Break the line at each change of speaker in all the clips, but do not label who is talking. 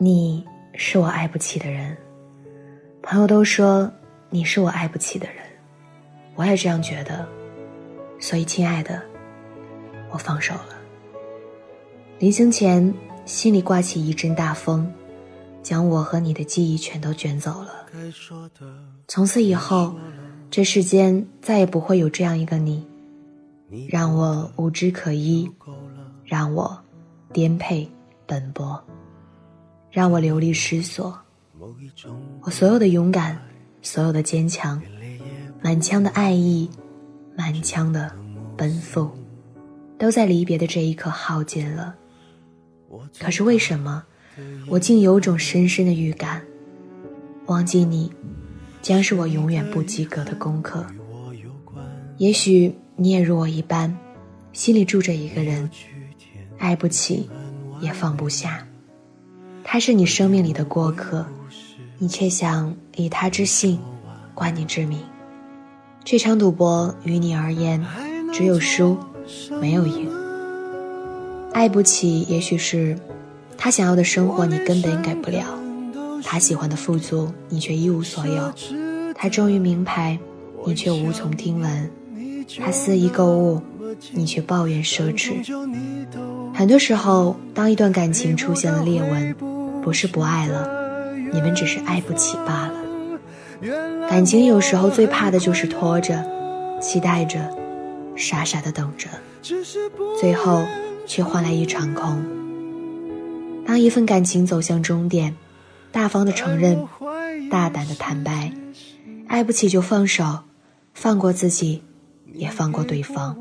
你是我爱不起的人，朋友都说你是我爱不起的人，我也这样觉得，所以亲爱的，我放手了。临行前，心里刮起一阵大风，将我和你的记忆全都卷走了。从此以后，这世间再也不会有这样一个你，让我无枝可依，让我颠沛奔波，让我流离失所。我所有的勇敢，所有的坚强，满腔的爱意，满腔的奔赴，都在离别的这一刻耗尽了。可是为什么，我竟有种深深的预感，忘记你，将是我永远不及格的功课。也许你也如我一般，心里住着一个人，爱不起，也放不下。他是你生命里的过客，你却想以他之姓，冠你之名。这场赌博于你而言，只有输，没有赢。爱不起，也许是他想要的生活，你根本给不了；他喜欢的富足，你却一无所有；他终于名牌，你却无从听闻；他肆意购物，你却抱怨奢侈。很多时候，当一段感情出现了裂纹，不是不爱了，你们只是爱不起罢了。感情有时候最怕的就是拖着，期待着，傻傻的等着，最后。却换来一场空。当一份感情走向终点，大方的承认，大胆的坦白，爱不起就放手，放过自己，也放过对方。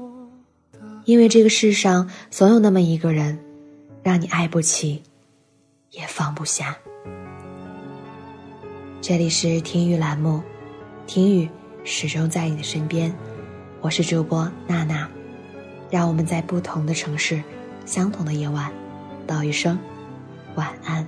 因为这个世上总有那么一个人，让你爱不起，也放不下。这里是听雨栏目，听雨始终在你的身边，我是主播娜娜，让我们在不同的城市。相同的夜晚，道一声晚安。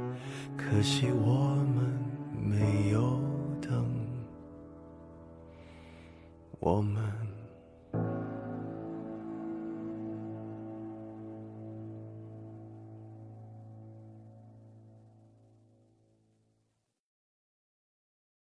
可惜我们没有等，我们。